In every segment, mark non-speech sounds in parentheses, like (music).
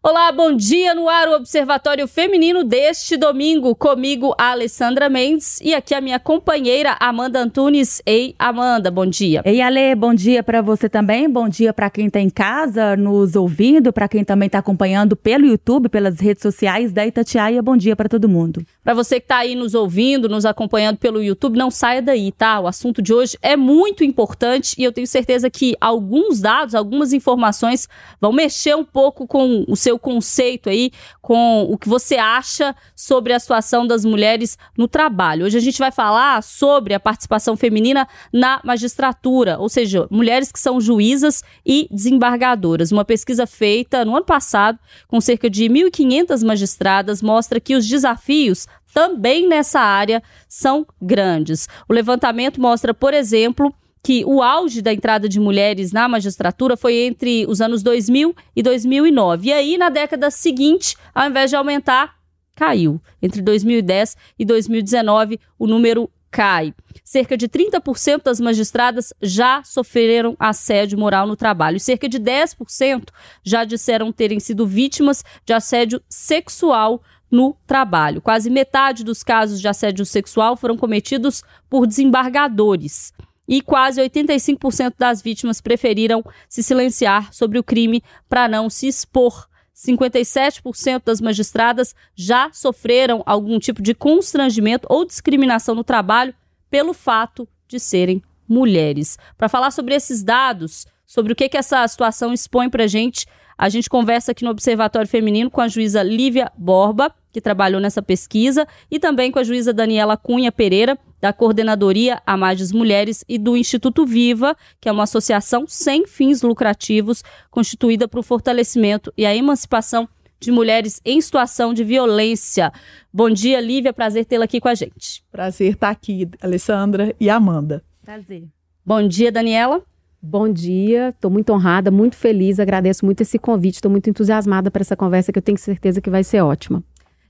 Olá, bom dia no ar, o Observatório Feminino deste domingo. Comigo, a Alessandra Mendes e aqui a minha companheira Amanda Antunes. Ei, Amanda, bom dia. Ei, Ale, bom dia para você também. Bom dia para quem está em casa nos ouvindo, para quem também está acompanhando pelo YouTube, pelas redes sociais da Itatiaia. Bom dia para todo mundo. Para você que está aí nos ouvindo, nos acompanhando pelo YouTube, não saia daí, tá? O assunto de hoje é muito importante e eu tenho certeza que alguns dados, algumas informações vão mexer um pouco com o seu conceito aí, com o que você acha sobre a situação das mulheres no trabalho. Hoje a gente vai falar sobre a participação feminina na magistratura, ou seja, mulheres que são juízas e desembargadoras. Uma pesquisa feita no ano passado com cerca de 1.500 magistradas mostra que os desafios também nessa área são grandes. O levantamento mostra, por exemplo, que o auge da entrada de mulheres na magistratura foi entre os anos 2000 e 2009. E aí, na década seguinte, ao invés de aumentar, caiu. Entre 2010 e 2019, o número cai. Cerca de 30% das magistradas já sofreram assédio moral no trabalho. E cerca de 10% já disseram terem sido vítimas de assédio sexual no trabalho. Quase metade dos casos de assédio sexual foram cometidos por desembargadores e quase 85% das vítimas preferiram se silenciar sobre o crime para não se expor. 57% das magistradas já sofreram algum tipo de constrangimento ou discriminação no trabalho pelo fato de serem mulheres. Para falar sobre esses dados, sobre o que, que essa situação expõe para a gente, a gente conversa aqui no Observatório Feminino com a juíza Lívia Borba, que trabalhou nessa pesquisa, e também com a juíza Daniela Cunha Pereira, da Coordenadoria Amades Mulheres e do Instituto Viva, que é uma associação sem fins lucrativos constituída para o fortalecimento e a emancipação de mulheres em situação de violência. Bom dia, Lívia, prazer tê-la aqui com a gente. Prazer estar aqui, Alessandra e Amanda. Prazer. Bom dia, Daniela. Bom dia, estou muito honrada, muito feliz, agradeço muito esse convite, estou muito entusiasmada para essa conversa que eu tenho certeza que vai ser ótima.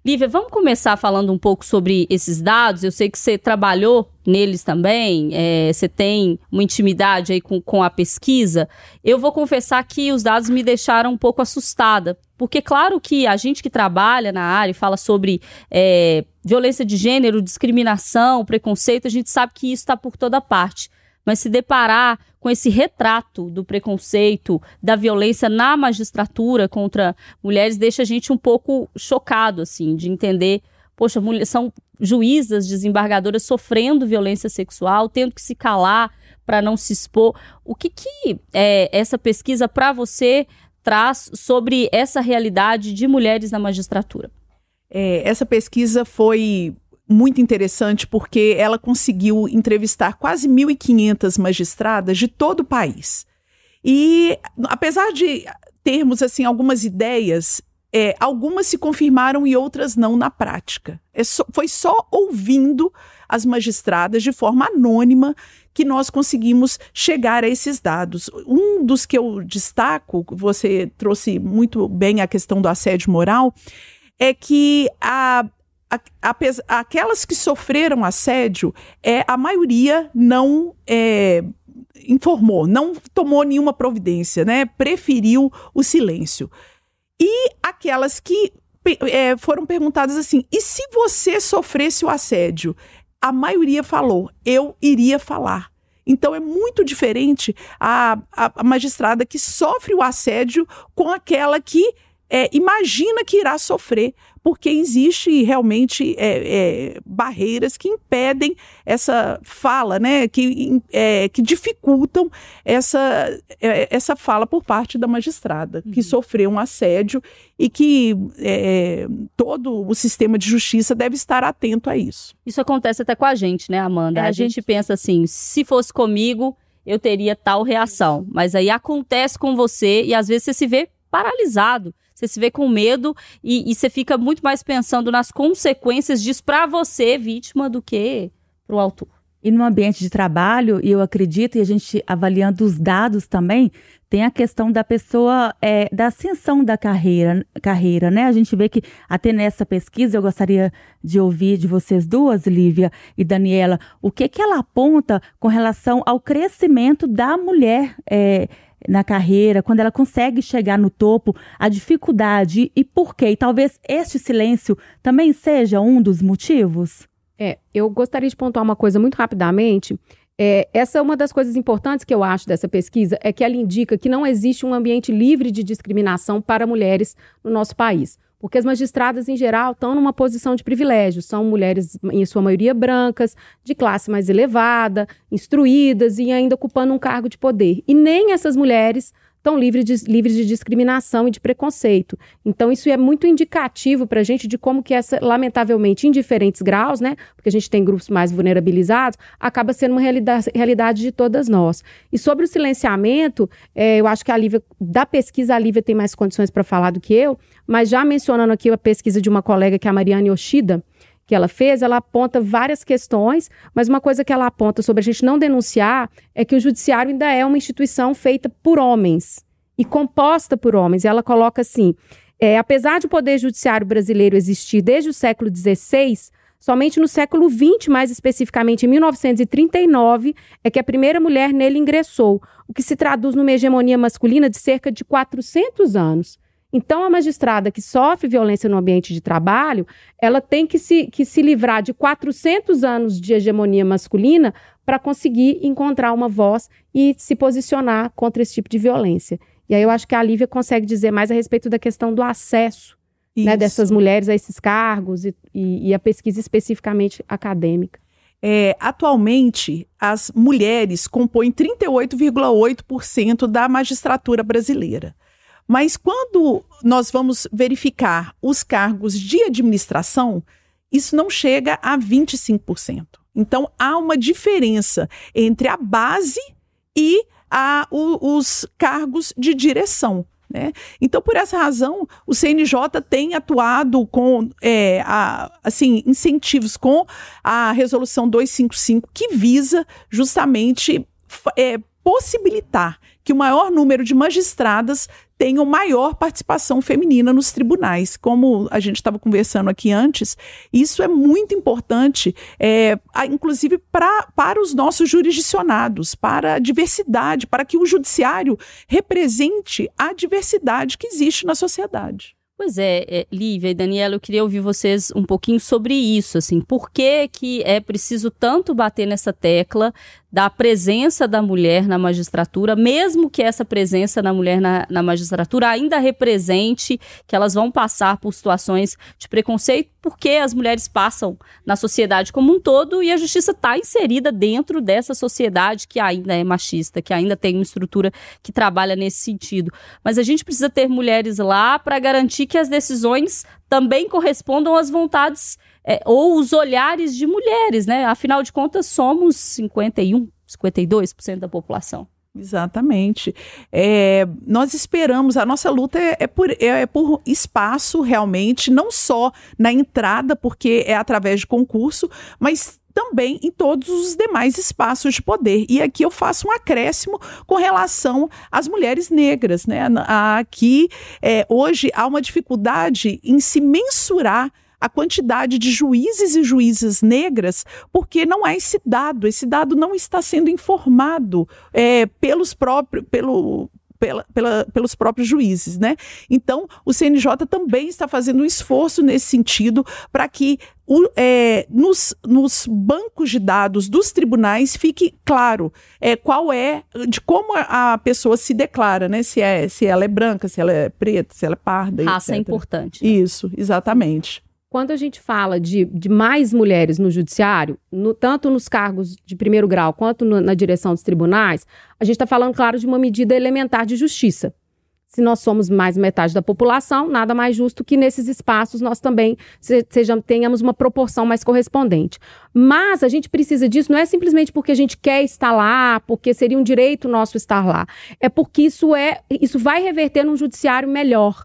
Lívia, vamos começar falando um pouco sobre esses dados. Eu sei que você trabalhou neles também, é, você tem uma intimidade aí com, com a pesquisa. Eu vou confessar que os dados me deixaram um pouco assustada, porque claro que a gente que trabalha na área e fala sobre é, violência de gênero, discriminação, preconceito, a gente sabe que isso está por toda parte mas se deparar com esse retrato do preconceito, da violência na magistratura contra mulheres, deixa a gente um pouco chocado, assim, de entender, poxa, são juízas, desembargadoras sofrendo violência sexual, tendo que se calar para não se expor. O que, que é, essa pesquisa para você traz sobre essa realidade de mulheres na magistratura? É, essa pesquisa foi muito interessante porque ela conseguiu entrevistar quase 1.500 magistradas de todo o país. E apesar de termos assim algumas ideias, é, algumas se confirmaram e outras não na prática. É só, foi só ouvindo as magistradas de forma anônima que nós conseguimos chegar a esses dados. Um dos que eu destaco, você trouxe muito bem a questão do assédio moral, é que a aquelas que sofreram assédio, é, a maioria não é, informou, não tomou nenhuma providência, né? Preferiu o silêncio. E aquelas que é, foram perguntadas assim: e se você sofresse o assédio? A maioria falou: eu iria falar. Então é muito diferente a, a, magistrada que sofre o assédio com aquela que é, imagina que irá sofrer, porque existe realmente é, é, barreiras que impedem essa fala, né, que, é, que dificultam essa, é, essa fala por parte da magistrada, uhum. que sofreu um assédio e que é, todo o sistema de justiça deve estar atento a isso. Isso acontece até com a gente, né, Amanda? a, a gente... gente pensa assim, se fosse comigo, eu teria tal reação. Mas aí acontece com você e às vezes você se vê paralisado. Você se vê com medo e, e você fica muito mais pensando nas consequências disso para você, vítima, do que para o autor. E no ambiente de trabalho, e eu acredito, e a gente avaliando os dados também, tem a questão da pessoa, é, da ascensão da carreira, carreira, né? A gente vê que até nessa pesquisa, eu gostaria de ouvir de vocês duas, Lívia e Daniela, o que que ela aponta com relação ao crescimento da mulher é, na carreira, quando ela consegue chegar no topo, a dificuldade e por quê? E talvez este silêncio também seja um dos motivos? É, eu gostaria de pontuar uma coisa muito rapidamente. É, essa é uma das coisas importantes que eu acho dessa pesquisa, é que ela indica que não existe um ambiente livre de discriminação para mulheres no nosso país. Porque as magistradas, em geral, estão numa posição de privilégio. São mulheres, em sua maioria, brancas, de classe mais elevada, instruídas e ainda ocupando um cargo de poder. E nem essas mulheres estão livres de, livres de discriminação e de preconceito. Então, isso é muito indicativo para a gente de como que essa, lamentavelmente, em diferentes graus, né, porque a gente tem grupos mais vulnerabilizados, acaba sendo uma realidade, realidade de todas nós. E sobre o silenciamento, é, eu acho que a Lívia, da pesquisa, a Lívia tem mais condições para falar do que eu, mas já mencionando aqui a pesquisa de uma colega, que é a Mariane Yoshida, que ela fez, ela aponta várias questões, mas uma coisa que ela aponta sobre a gente não denunciar é que o judiciário ainda é uma instituição feita por homens e composta por homens. E ela coloca assim: é, apesar de o poder judiciário brasileiro existir desde o século XVI, somente no século XX, mais especificamente em 1939, é que a primeira mulher nele ingressou, o que se traduz numa hegemonia masculina de cerca de 400 anos. Então, a magistrada que sofre violência no ambiente de trabalho, ela tem que se, que se livrar de 400 anos de hegemonia masculina para conseguir encontrar uma voz e se posicionar contra esse tipo de violência. E aí eu acho que a Lívia consegue dizer mais a respeito da questão do acesso né, dessas mulheres a esses cargos e, e, e a pesquisa especificamente acadêmica. É, atualmente, as mulheres compõem 38,8% da magistratura brasileira. Mas quando nós vamos verificar os cargos de administração, isso não chega a 25%. Então, há uma diferença entre a base e a, o, os cargos de direção. Né? Então, por essa razão, o CNJ tem atuado com é, a, assim, incentivos com a resolução 255, que visa justamente é, possibilitar que o maior número de magistradas tenham maior participação feminina nos tribunais. Como a gente estava conversando aqui antes, isso é muito importante, é, inclusive pra, para os nossos jurisdicionados, para a diversidade, para que o judiciário represente a diversidade que existe na sociedade. Pois é, é, Lívia e Daniela, eu queria ouvir vocês um pouquinho sobre isso, assim, por que que é preciso tanto bater nessa tecla da presença da mulher na magistratura, mesmo que essa presença da mulher na, na, magistratura ainda represente que elas vão passar por situações de preconceito, porque as mulheres passam na sociedade como um todo e a justiça está inserida dentro dessa sociedade que ainda é machista, que ainda tem uma estrutura que trabalha nesse sentido. Mas a gente precisa ter mulheres lá para garantir que as decisões também correspondam às vontades é, ou os olhares de mulheres, né? Afinal de contas, somos 51, 52% da população. Exatamente. É, nós esperamos, a nossa luta é, é por, é, é, por espaço realmente, não só na entrada, porque é através de concurso, mas também em todos os demais espaços de poder. E aqui eu faço um acréscimo com relação às mulheres negras. Né? Aqui, é, hoje, há uma dificuldade em se mensurar a quantidade de juízes e juízas negras, porque não há esse dado, esse dado não está sendo informado é, pelos próprios, pelo, pela, pela, pelos próprios juízes, né? Então, o CNJ também está fazendo um esforço nesse sentido para que o, é, nos, nos, bancos de dados dos tribunais fique claro é, qual é, de como a pessoa se declara, né? Se, é, se ela é branca, se ela é preta, se ela é parda. Raça etc. é importante. Né? Isso, exatamente. Quando a gente fala de, de mais mulheres no judiciário, no, tanto nos cargos de primeiro grau quanto no, na direção dos tribunais, a gente está falando, claro, de uma medida elementar de justiça. Se nós somos mais metade da população, nada mais justo que nesses espaços nós também se, seja, tenhamos uma proporção mais correspondente. Mas a gente precisa disso não é simplesmente porque a gente quer estar lá, porque seria um direito nosso estar lá. É porque isso é, isso vai reverter num judiciário melhor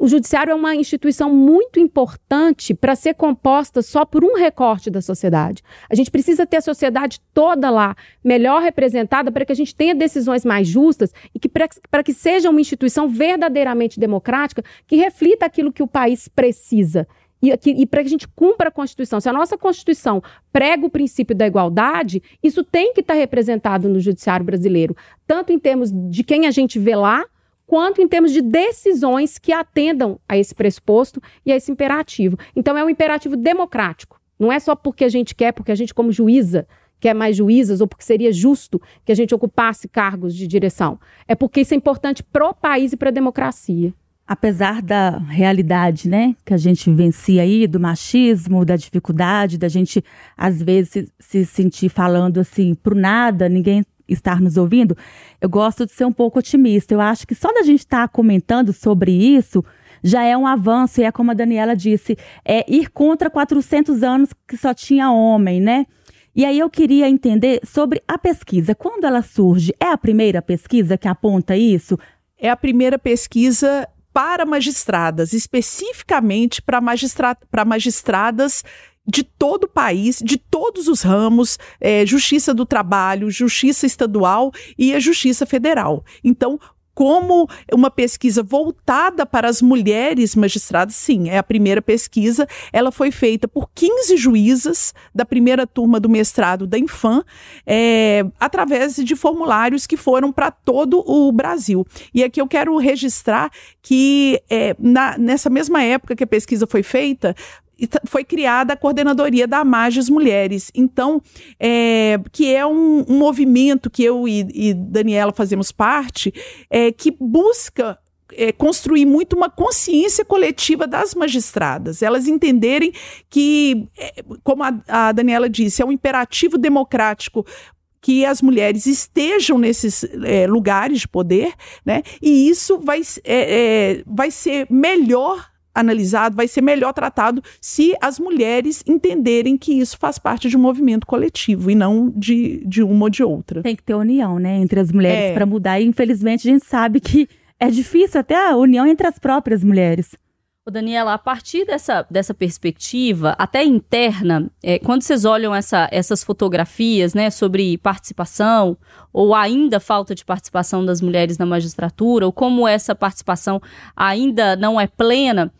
o judiciário é uma instituição muito importante para ser composta só por um recorte da sociedade. A gente precisa ter a sociedade toda lá, melhor representada, para que a gente tenha decisões mais justas e que para que seja uma instituição verdadeiramente democrática que reflita aquilo que o país precisa. e, e para que a gente cumpra a Constituição. Se a nossa Constituição prega o princípio da igualdade, isso tem que estar tá representado no judiciário brasileiro, tanto em termos de quem a gente vê lá, quanto em termos de decisões que atendam a esse pressuposto e a esse imperativo. Então, é um imperativo democrático. Não é só porque a gente quer, porque a gente, como juíza, quer mais juízas, ou porque seria justo que a gente ocupasse cargos de direção. É porque isso é importante para o país e para a democracia apesar da realidade, né, que a gente vivencia aí, do machismo, da dificuldade, da gente às vezes se, se sentir falando assim pro nada, ninguém estar nos ouvindo, eu gosto de ser um pouco otimista. Eu acho que só da gente estar tá comentando sobre isso já é um avanço, e é como a Daniela disse, é ir contra 400 anos que só tinha homem, né? E aí eu queria entender sobre a pesquisa. Quando ela surge, é a primeira pesquisa que aponta isso? É a primeira pesquisa para magistradas, especificamente para magistra magistradas de todo o país, de todos os ramos, é, justiça do trabalho, justiça estadual e a justiça federal. Então, como uma pesquisa voltada para as mulheres magistradas, sim, é a primeira pesquisa. Ela foi feita por 15 juízas da primeira turma do mestrado da Infam, é, através de formulários que foram para todo o Brasil. E aqui eu quero registrar que é, na, nessa mesma época que a pesquisa foi feita, foi criada a coordenadoria da Mages Mulheres. Então, é, que é um, um, movimento que eu e, e Daniela fazemos parte, é, que busca é, construir muito uma consciência coletiva das magistradas, elas entenderem que, é, como a, a Daniela disse, é um imperativo democrático que as mulheres estejam nesses é, lugares de poder, né? E isso vai, é, é, vai ser melhor analisado, vai ser melhor tratado se as mulheres entenderem que isso faz parte de um movimento coletivo e não de, de uma ou de outra. Tem que ter união, né, entre as mulheres é. para mudar. E infelizmente a gente sabe que é difícil até a união entre as próprias mulheres. Ô Daniela, a partir dessa, dessa perspectiva, até interna, é, quando vocês olham essa, essas fotografias né, sobre participação, ou ainda falta de participação das mulheres na magistratura, ou como essa participação ainda não é plena,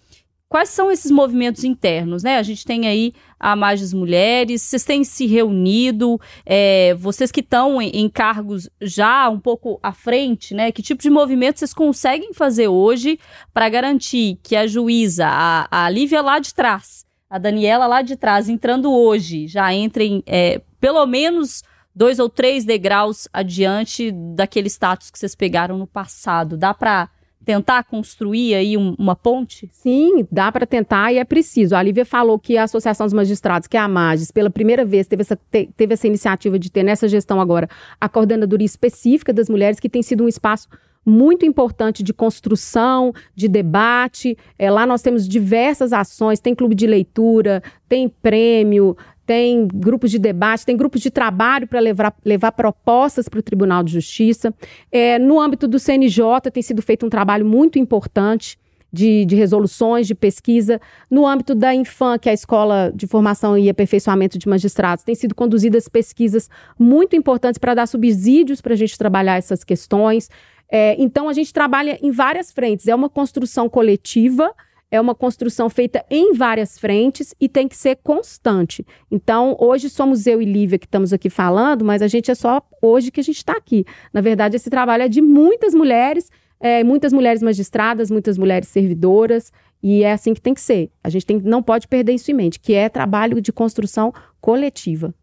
Quais são esses movimentos internos, né? A gente tem aí a Mais Mulheres, vocês têm se reunido, é, vocês que estão em, em, cargos já um pouco à frente, né? Que tipo de movimento vocês conseguem fazer hoje para garantir que a juíza, a, a Lívia lá de trás, a Daniela lá de trás, entrando hoje, já entrem é, pelo menos dois ou três degraus adiante daquele status que vocês pegaram no passado? Dá para tentar construir aí um, uma ponte? Sim, dá para tentar e é preciso. A Lívia falou que a Associação dos Magistrados, que é a MAGES, pela primeira vez teve essa, te, teve essa iniciativa de ter nessa gestão agora a coordenadoria específica das mulheres, que tem sido um espaço muito importante de construção, de debate. É, lá nós temos diversas ações, tem clube de leitura, tem prêmio, tem grupos de debate, tem grupos de trabalho para levar, levar propostas para o Tribunal de Justiça. É, no âmbito do CNJ, tem sido feito um trabalho muito importante. De, de, resoluções, de pesquisa. No âmbito da Infam, que é a Escola de Formação e Aperfeiçoamento de Magistrados, tem sido conduzidas pesquisas muito importantes para dar subsídios para a gente trabalhar essas questões. É, então, a gente trabalha em várias frentes. É uma construção coletiva, é uma construção feita em várias frentes e tem que ser constante. Então, hoje somos eu e Lívia que estamos aqui falando, mas a gente é só hoje que a gente está aqui. Na verdade, esse trabalho é de muitas mulheres, é, muitas mulheres magistradas, muitas mulheres servidoras, e é assim que tem que ser. A gente tem, não pode perder isso em mente, que é trabalho de construção coletiva.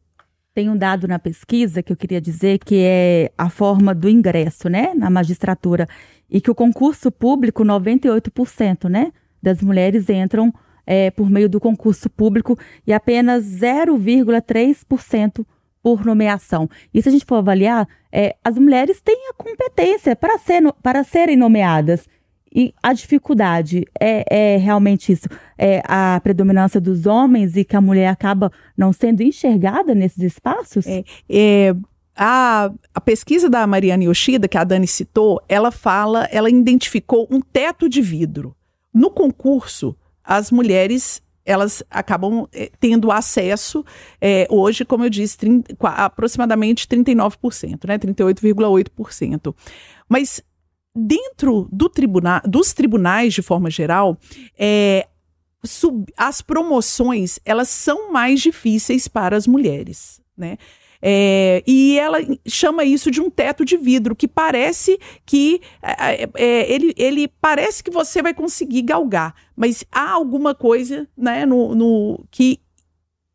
Tem um dado na pesquisa que eu queria dizer que é a forma do ingresso, né, na magistratura, e que o concurso público, 98%, né, das mulheres entram é, por meio do concurso público e apenas 0,3% por nomeação. E se a gente for avaliar, é, as mulheres têm a competência para, ser, para serem nomeadas. E a dificuldade é, é realmente isso, é a predominância dos homens e que a mulher acaba não sendo enxergada nesses espaços? É, é, a, a, pesquisa da Mariana Yoshida, que a Dani citou, ela fala, ela identificou um teto de vidro. No concurso, as mulheres elas acabam eh, tendo acesso é, hoje, como eu disse, 30, aproximadamente 39%, né? 38,8%. Mas dentro do tribunal, dos tribunais, de forma geral, é, as promoções elas são mais difíceis para as mulheres, né? É, e ela chama isso de um teto de vidro, que parece que é, é, é, ele, ele parece que você vai conseguir galgar, mas há alguma coisa né, no, no que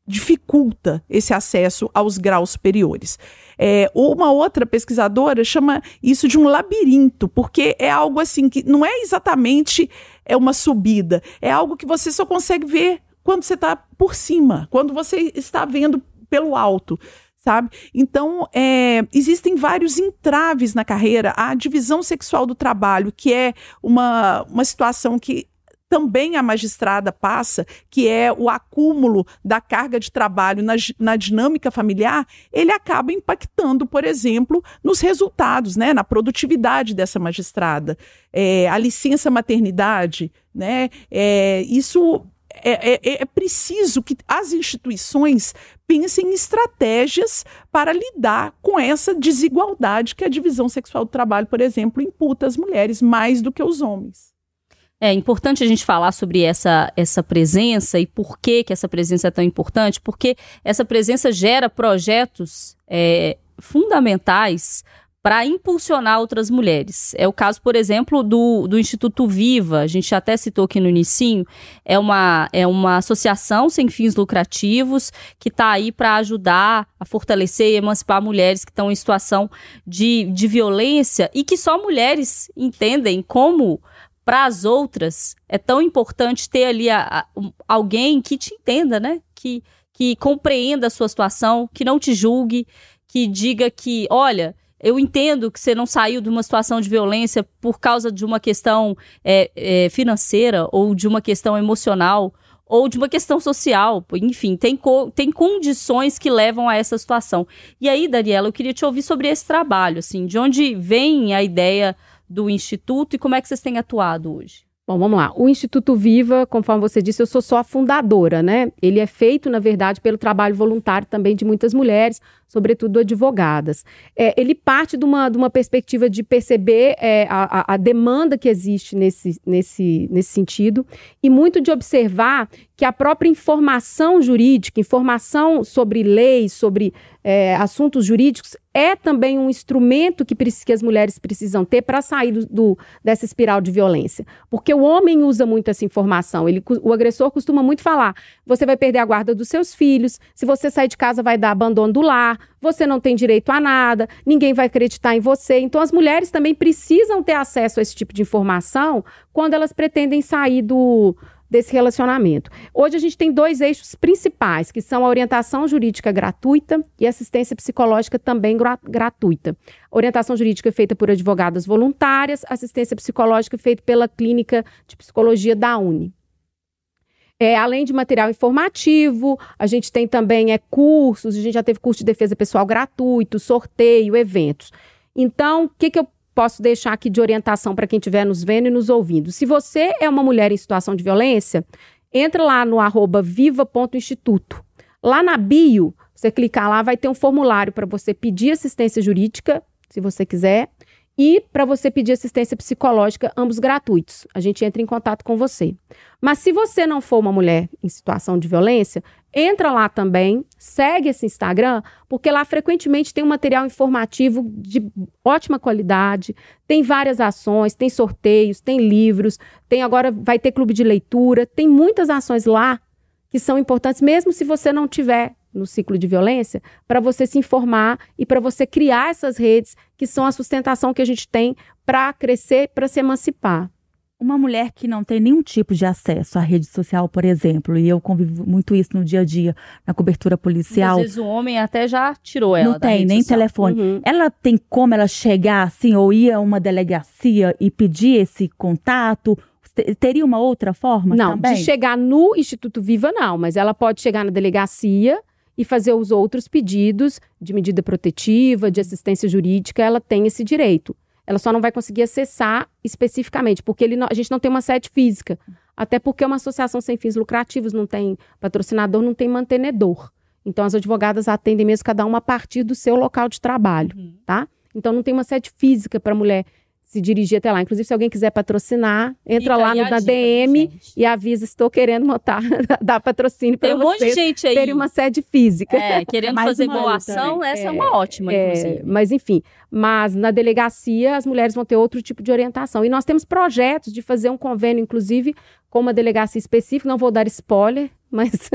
dificulta esse acesso aos graus superiores. É, uma outra pesquisadora chama isso de um labirinto, porque é algo assim que não é exatamente é uma subida, é algo que você só consegue ver quando você está por cima, quando você está vendo pelo alto sabe? Então, é, existem vários entraves na carreira. A divisão sexual do trabalho, que é uma, uma situação que também a magistrada passa, que é o acúmulo da carga de trabalho na, na dinâmica familiar, ele acaba impactando, por exemplo, nos resultados, né, na produtividade dessa magistrada. É, a licença maternidade, né, é, isso é, é, é, preciso que as instituições pensem em estratégias para lidar com essa desigualdade que a divisão sexual do trabalho, por exemplo, imputa às mulheres mais do que aos homens. É importante a gente falar sobre essa, essa presença e por que, que essa presença é tão importante, porque essa presença gera projetos é, fundamentais para impulsionar outras mulheres. É o caso, por exemplo, do, do Instituto Viva, a gente até citou aqui no inicinho, é uma, é uma associação sem fins lucrativos que está aí para ajudar a fortalecer e emancipar mulheres que estão em situação de, de violência e que só mulheres entendem como para as outras é tão importante ter ali a, a, alguém que te entenda, né? Que, que compreenda a sua situação, que não te julgue, que diga que, olha, eu entendo que você não saiu de uma situação de violência por causa de uma questão é, é, financeira ou de uma questão emocional ou de uma questão social. Enfim, tem, co tem condições que levam a essa situação. E aí, Daniela, eu queria te ouvir sobre esse trabalho, assim, de onde vem a ideia do Instituto e como é que vocês têm atuado hoje? Bom, vamos lá. O Instituto Viva, conforme você disse, eu sou só a fundadora, né? Ele é feito, na verdade, pelo trabalho voluntário também de muitas mulheres, sobretudo advogadas. É, ele parte de uma, de uma perspectiva de perceber é, a, a, demanda que existe nesse, nesse, nesse sentido e muito de observar que a própria informação jurídica, informação sobre leis, sobre é, assuntos jurídicos, é também um instrumento que, que as mulheres precisam ter para sair do, do, dessa espiral de violência. Porque o homem usa muito essa informação. Ele, o agressor costuma muito falar: você vai perder a guarda dos seus filhos, se você sair de casa, vai dar abandono do lar, você não tem direito a nada, ninguém vai acreditar em você. Então, as mulheres também precisam ter acesso a esse tipo de informação quando elas pretendem sair do desse relacionamento. Hoje a gente tem dois eixos principais, que são a orientação jurídica gratuita e assistência psicológica também gra gratuita. Orientação jurídica é feita por advogadas voluntárias, assistência psicológica é feita pela clínica de psicologia da Uni. É, além de material informativo, a gente tem também é, cursos, a gente já teve curso de defesa pessoal gratuito, sorteio, eventos. Então, o que, que eu posso deixar aqui de orientação para quem estiver nos vendo e nos ouvindo. Se você é uma mulher em situação de violência, entra lá no arroba viva.instituto. Lá na bio, você clicar lá, vai ter um formulário para você pedir assistência jurídica, se você quiser, e para você pedir assistência psicológica, ambos gratuitos. A gente entra em contato com você. Mas se você não for uma mulher em situação de violência, entra lá também, segue esse Instagram, porque lá frequentemente tem um material informativo de ótima qualidade, tem várias ações, tem sorteios, tem livros, tem agora vai ter clube de leitura, tem muitas ações lá que são importantes, mesmo se você não tiver no ciclo de violência, para você se informar e para você criar essas redes que são a sustentação que a gente tem para crescer, para se emancipar. Uma mulher que não tem nenhum tipo de acesso à rede social, por exemplo, e eu convivo muito isso no dia a dia, na cobertura policial. Às vezes o homem até já tirou ela. Não tem, nem social. telefone. Uhum. Ela tem como ela chegar assim, ou ir a uma delegacia e pedir esse contato? Teria uma outra forma? Não, também? de chegar no Instituto Viva, não, mas ela pode chegar na delegacia e fazer os outros pedidos de medida protetiva, de assistência jurídica, ela tem esse direito. Ela só não vai conseguir acessar especificamente, porque ele não, a gente não tem uma sede física. Até porque é uma associação sem fins lucrativos, não tem patrocinador, não tem mantenedor. Então, as advogadas atendem mesmo cada uma a partir do seu local de trabalho, uhum. tá? Então, não tem uma sede física para a mulher se dirigir até lá. Inclusive, se alguém quiser patrocinar, entra lá no a da dica, DM gente. e avisa, estou querendo montar, (laughs) dar patrocínio para Tem um monte de vocês gente aí. terem uma sede física. É, querendo (laughs) Mais fazer boa ação, né? essa é, uma ótima, É, inclusive. mas enfim, mas na delegacia as mulheres vão ter outro tipo de orientação. E nós temos projetos de fazer um convênio, inclusive, com uma delegacia específica, não vou dar spoiler, (laughs) mas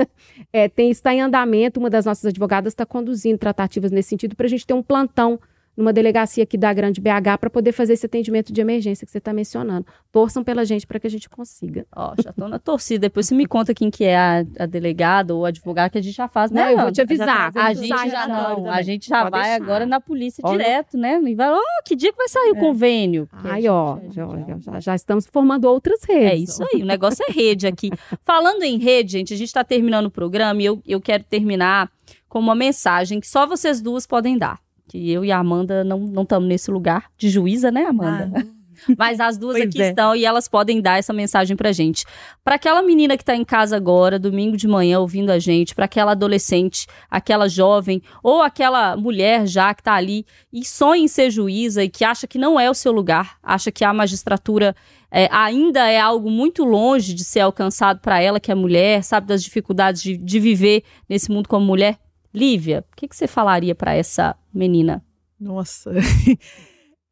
é, tem, está em andamento, uma das nossas advogadas está conduzindo tratativas nesse sentido para a gente ter um plantão numa delegacia aqui da Grande BH para poder fazer esse atendimento de emergência que você está mencionando. Torçam pela gente para que a gente consiga. Ó, já tô na torcida. Depois você me conta quem que é a, a delegada ou a advogada que a gente já faz, né? Não, eu vou te avisar. A gente já a não, Ana a também. gente já Pode vai deixar. agora na polícia Olha. direto, né? E vai, ó, que dia que vai sair o convênio? Porque a Ai, gente- ó, a gente já, já- já- já estamos formando outras redes. É isso aí, o negócio é rede aqui. Falando em rede, gente, a gente está terminando o programa e eu, eu quero terminar com uma mensagem que só vocês duas podem dar. Que eu e a Amanda não estamos nesse lugar de juíza, né, Amanda? Ah, (laughs) Mas as duas aqui é. estão e elas podem dar essa mensagem pra gente. Pra aquela menina que tá em casa agora, domingo de manhã, ouvindo a gente, pra aquela adolescente, aquela jovem, ou aquela mulher já que tá ali e sonha em ser juíza e que acha que não é o seu lugar, acha que a magistratura é, ainda é algo muito longe de ser alcançado pra ela, que é mulher, sabe das dificuldades de, de viver nesse mundo como mulher. Lívia, o que, que você falaria pra essa menina? Nossa. (laughs)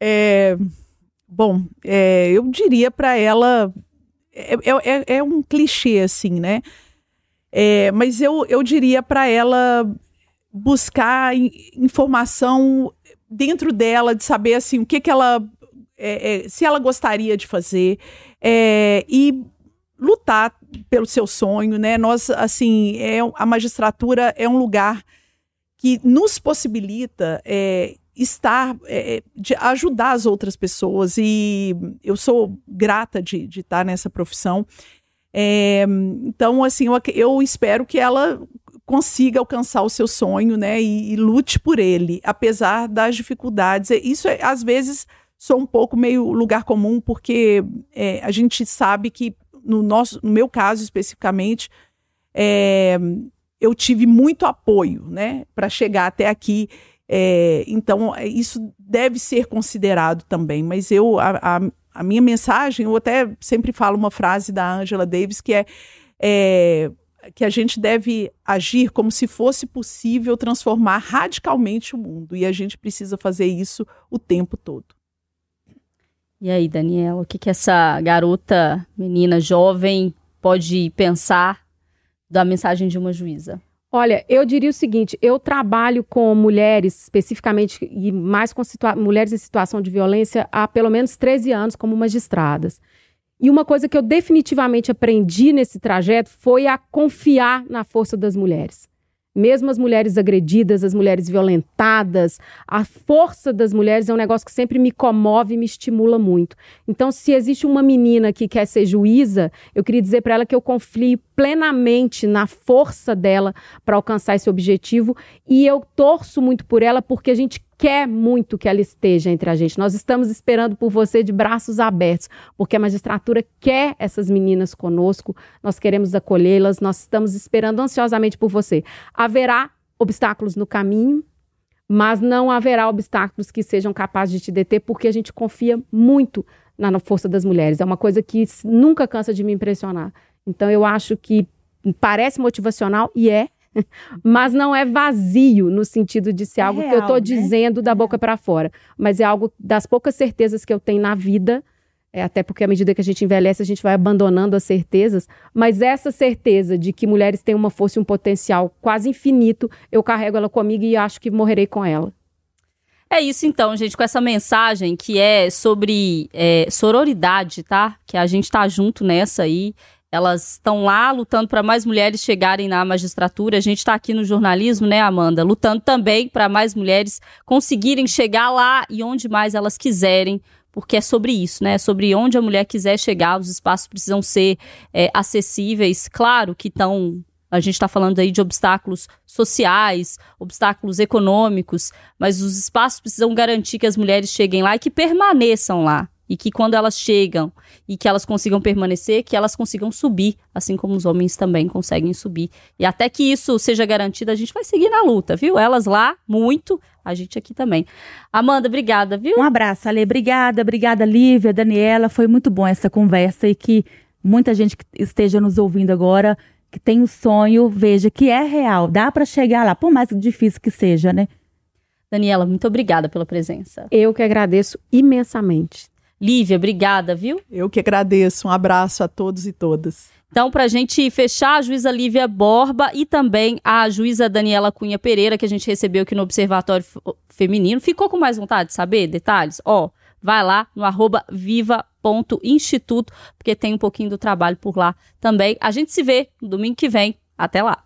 É, bom, é, eu diria para ela. É, é- é um clichê, assim, né? É, mas eu, eu diria para ela buscar in- informação dentro dela, de saber assim, o que, que ela. é, é, se ela gostaria de fazer. é, e lutar pelo seu sonho, né? Nós, assim, é, a magistratura é um lugar que nos possibilita é, estar, é, de ajudar as outras pessoas. E eu sou grata de, de estar nessa profissão. É, então, assim, eu, eu espero que ela consiga alcançar o seu sonho, né? E, e lute por ele, apesar das dificuldades. Isso, é, às vezes, sou um pouco meio lugar comum, porque é, a gente sabe que, no, nosso, no meu caso especificamente, é, eu tive muito apoio, né, para chegar até aqui. É, então, isso deve ser considerado também. Mas eu, a, a, a minha mensagem, eu até sempre falo uma frase da Angela Davis que é, é que a gente deve agir como se fosse possível transformar radicalmente o mundo. E a gente precisa fazer isso o tempo todo. E aí, Daniela, o que, que essa garota, menina jovem, pode pensar da mensagem de uma juíza? Olha, eu diria o seguinte: eu trabalho com mulheres, especificamente, e mais com mulheres em situação de violência, há pelo menos 13 anos como magistradas. E uma coisa que eu definitivamente aprendi nesse trajeto foi a confiar na força das mulheres. Mesmo as mulheres agredidas, as mulheres violentadas, a força das mulheres é um negócio que sempre me comove e me estimula muito. Então, se existe uma menina que quer ser juíza, eu queria dizer para ela que eu confio plenamente na força dela para alcançar esse objetivo e eu torço muito por ela porque a gente quer muito que ela esteja entre a gente. Nós estamos esperando por você de braços abertos, porque a magistratura quer essas meninas conosco, nós queremos acolhê-las, nós estamos esperando ansiosamente por você. Haverá obstáculos no caminho, mas não haverá obstáculos que sejam capazes de te deter, porque a gente confia muito na força das mulheres. É uma coisa que nunca cansa de me impressionar. Então, eu acho que parece motivacional e é, (laughs) mas não é vazio no sentido de ser É algo que eu real, estou né? dizendo da boca para fora, mas é algo das poucas certezas que eu tenho na vida. É, até porque à medida que a gente envelhece, a gente vai abandonando as certezas. Mas essa certeza de que mulheres têm uma força e um potencial quase infinito, eu carrego ela comigo e acho que morrerei com ela. É isso então, gente, com essa mensagem que é sobre é, sororidade, tá? Que a gente tá junto nessa aí. Elas estão lá lutando para mais mulheres chegarem na magistratura. A gente está aqui no jornalismo, né, Amanda? Lutando também para mais mulheres conseguirem chegar lá e onde mais elas quiserem, porque é sobre isso, né? É sobre onde a mulher quiser chegar. Os espaços precisam ser é, acessíveis. Claro que estão a gente está falando aí de obstáculos sociais, obstáculos econômicos, mas os espaços precisam garantir que as mulheres cheguem lá e que permaneçam lá. E que quando elas chegam e que elas consigam permanecer, que elas consigam subir, assim como os homens também conseguem subir. E até que isso seja garantido, a gente vai seguir na luta, viu? Elas lá, muito, a gente aqui também. Amanda, obrigada, viu? Um abraço, Ale. Obrigada, obrigada, Lívia, Daniela. Foi muito bom essa conversa e que muita gente que esteja nos ouvindo agora, que tem o um sonho, veja que é real. Dá para chegar lá, por mais difícil que seja, né? Daniela, muito obrigada pela presença. Eu que agradeço imensamente. Lívia, obrigada, viu? Eu que agradeço. Um abraço a todos e todas. Então, para a gente fechar, a juíza Lívia Borba e também a juíza Daniela Cunha Pereira, que a gente recebeu aqui no Observatório Feminino. Ficou com mais vontade de saber detalhes? Ó, vai lá no arroba viva.instituto, porque tem um pouquinho do trabalho por lá também. A gente se vê no domingo que vem. Até lá!